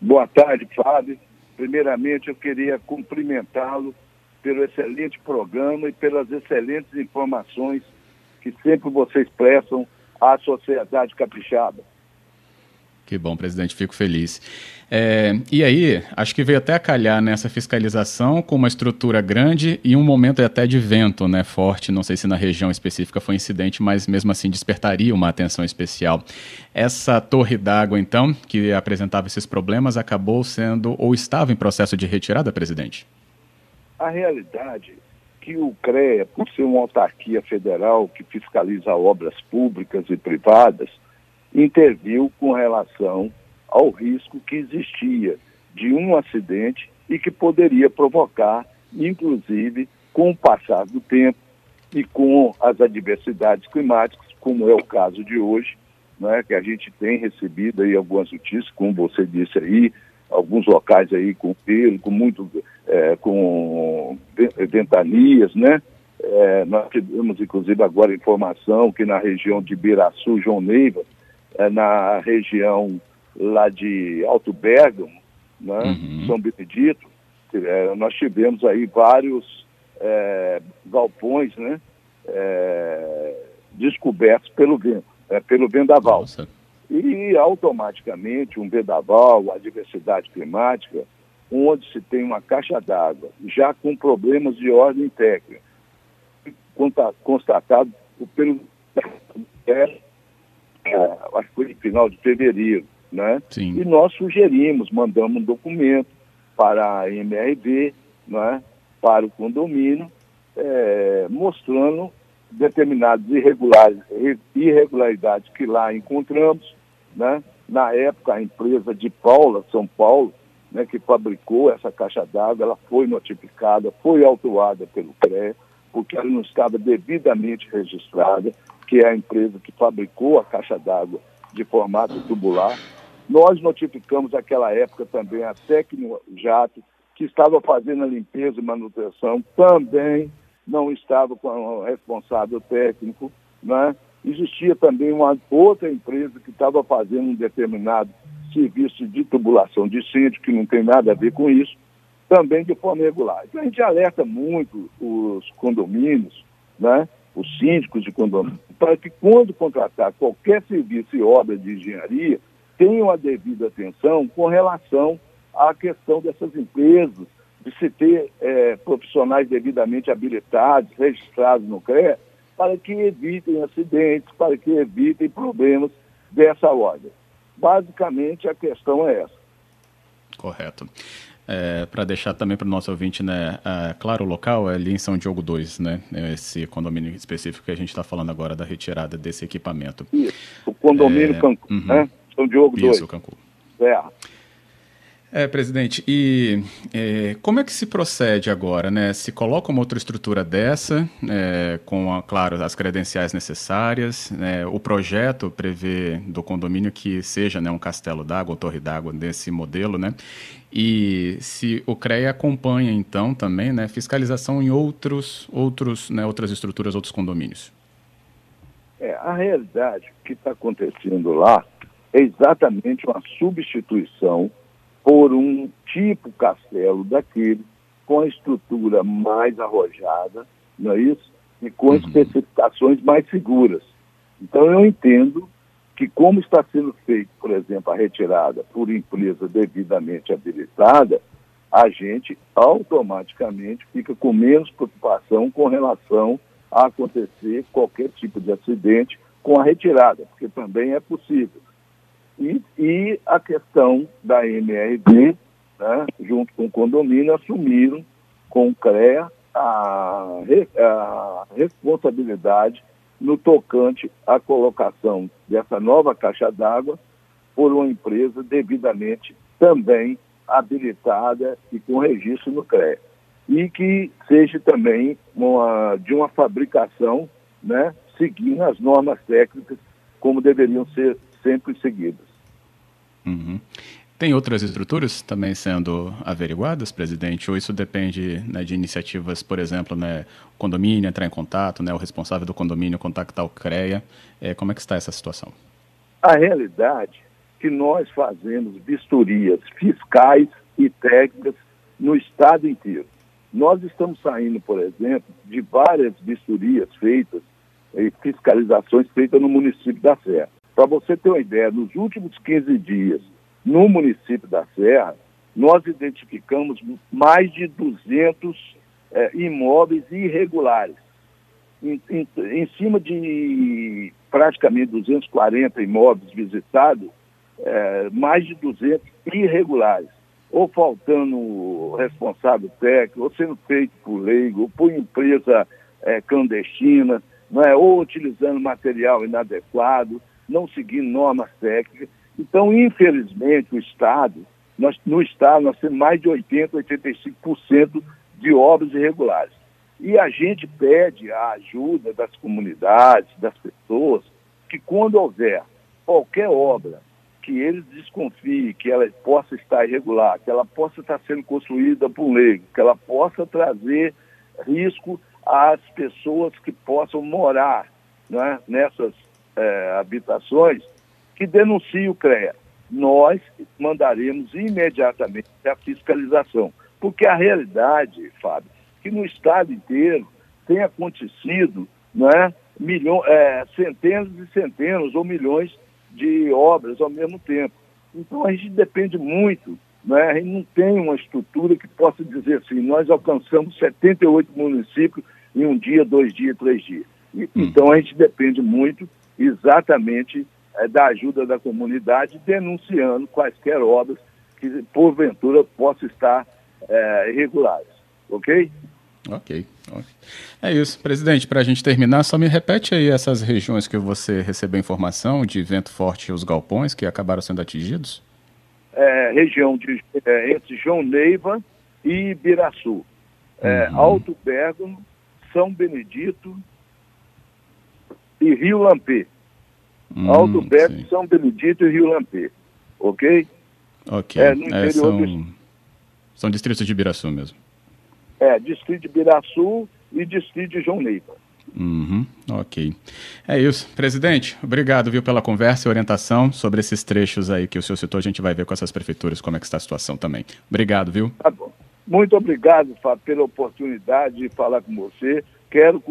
Boa tarde, Fábio. Primeiramente, eu queria cumprimentá-lo pelo excelente programa e pelas excelentes informações que sempre vocês prestam à sociedade capixaba. Que bom, presidente, fico feliz. É, e aí, acho que veio até a calhar nessa fiscalização com uma estrutura grande e um momento até de vento né, forte. Não sei se na região específica foi incidente, mas mesmo assim despertaria uma atenção especial. Essa torre d'água, então, que apresentava esses problemas, acabou sendo ou estava em processo de retirada, presidente? A realidade é que o CREA, por ser uma autarquia federal que fiscaliza obras públicas e privadas, interviu com relação ao risco que existia de um acidente e que poderia provocar, inclusive, com o passar do tempo e com as adversidades climáticas, como é o caso de hoje, né, que a gente tem recebido aí algumas notícias, como você disse aí, alguns locais aí com pelo, com muito, é, com ventanias, né? É, nós tivemos, inclusive, agora informação que na região de Biraçu, João Neiva, é, na região lá de Alto Bergamo, né, uhum. São Benedito, é, nós tivemos aí vários é, galpões né, é, descobertos pelo é, pelo vendaval. Nossa. E automaticamente um vendaval, a diversidade climática, onde se tem uma caixa d'água já com problemas de ordem técnica, constatado pelo acho que foi no final de fevereiro, né? Sim. E nós sugerimos, mandamos um documento para a MRV, né? para o condomínio, é, mostrando determinadas irregularidades que lá encontramos, né? Na época, a empresa de Paula, São Paulo, né, que fabricou essa caixa d'água, ela foi notificada, foi autuada pelo CREA, porque ela não estava devidamente registrada, que é a empresa que fabricou a caixa d'água de formato tubular. Nós notificamos naquela época também a Tecnojato, que estava fazendo a limpeza e manutenção, também não estava com o responsável técnico. Né? Existia também uma outra empresa que estava fazendo um determinado serviço de tubulação de incêndio, que não tem nada a ver com isso, também de forma regular. Então a gente alerta muito os condomínios, né? Os síndicos de condomínio, para que quando contratar qualquer serviço e obra de engenharia, tenham a devida atenção com relação à questão dessas empresas, de se ter é, profissionais devidamente habilitados, registrados no CREA, para que evitem acidentes, para que evitem problemas dessa ordem. Basicamente, a questão é essa. Correto. É, para deixar também para o nosso ouvinte, né, é, claro, o local é ali em São Diogo 2, né, esse condomínio específico que a gente está falando agora da retirada desse equipamento. Isso, o condomínio é, Cancún, uhum. né, São Diogo 2. Isso, Cancún. É. É, presidente, e é, como é que se procede agora, né? Se coloca uma outra estrutura dessa, é, com, a, claro, as credenciais necessárias, né? o projeto prevê do condomínio que seja né, um castelo d'água ou torre d'água desse modelo, né? E se o CREA acompanha, então, também, né, fiscalização em outros, outros, né, outras estruturas, outros condomínios. É, a realidade que está acontecendo lá é exatamente uma substituição por um tipo castelo daquele com a estrutura mais arrojada, não é isso? E com uhum. especificações mais seguras. Então eu entendo que como está sendo feito, por exemplo, a retirada por empresa devidamente habilitada, a gente automaticamente fica com menos preocupação com relação a acontecer qualquer tipo de acidente com a retirada, porque também é possível. E, e a questão da MRB, né, junto com o condomínio, assumiram com o CREA a, a responsabilidade no tocante à colocação dessa nova caixa d'água por uma empresa devidamente também habilitada e com registro no CREA. E que seja também uma, de uma fabricação né, seguindo as normas técnicas como deveriam ser sempre seguidas. Uhum. Tem outras estruturas também sendo averiguadas, presidente? Ou isso depende né, de iniciativas, por exemplo, né, o condomínio entrar em contato, né, o responsável do condomínio contactar o CREA? É, como é que está essa situação? A realidade que nós fazemos vistorias fiscais e técnicas no estado inteiro. Nós estamos saindo, por exemplo, de várias vistorias feitas e fiscalizações feitas no município da Serra. Para você ter uma ideia, nos últimos 15 dias, no município da Serra, nós identificamos mais de 200 é, imóveis irregulares. Em, em, em, cima de praticamente 240 imóveis visitados, é, mais de 200 irregulares, ou faltando responsável técnico, ou sendo feito por leigo, ou por empresa é, clandestina, é? ou utilizando material inadequado, não seguindo normas técnicas. Então, infelizmente, o Estado, nós, no Estado, nós temos mais de 80%, 85% de obras irregulares. E a gente pede a ajuda das comunidades, das pessoas, que quando houver qualquer obra que eles desconfiem que ela possa estar irregular, que ela possa estar sendo construída por leigo, que ela possa trazer risco às pessoas que possam morar né, nessas é, habitações, que denuncie o CREA. Nós mandaremos imediatamente a fiscalização. Porque a realidade, Fábio, que no estado inteiro tem acontecido né, milhões, é, centenas e centenas ou milhões de obras ao mesmo tempo. Então a gente depende muito, né? a gente não tem uma estrutura que possa dizer assim, nós alcançamos 78 municípios em um dia, dois dias, três dias. E, hum. Então a gente depende muito exatamente é, da ajuda da comunidade, denunciando quaisquer obras que porventura possam estar é, irregulares. Ok? Ok. É isso. Presidente, para a gente terminar, só me repete aí essas regiões que você recebeu informação de vento forte e os galpões que acabaram sendo atingidos? É, região de, é, entre João Neiva e Ibiraçu. É, uhum. Alto Bergamo, São Benedito e Rio Lampê. Hum, Alto Bergamo, São Benedito e Rio Lampê. Ok? Ok. É, é, são, do... são distritos de Ibiraçu mesmo. É, distrito de Biraçu e distrito de João Neiva. Uhum, ok. É isso. Presidente, obrigado viu, pela conversa e orientação sobre esses trechos aí que o senhor citou. A gente vai ver com essas prefeituras como é que está a situação também. Obrigado, viu? Tá bom. Muito obrigado, Fábio, pela oportunidade de falar com você. Quero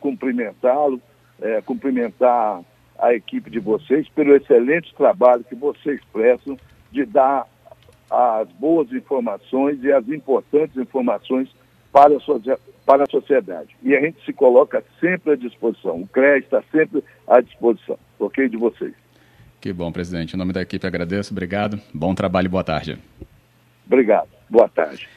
cumprimentá-lo, é, cumprimentar a equipe de vocês pelo excelente trabalho que vocês prestam de dar as boas informações e as importantes informações para a, para a sociedade. E a gente se coloca sempre à disposição. O CREA está sempre à disposição, ok? De vocês. Que bom, presidente. Em nome da equipe agradeço. Obrigado. Bom trabalho e boa tarde. Obrigado. Boa tarde.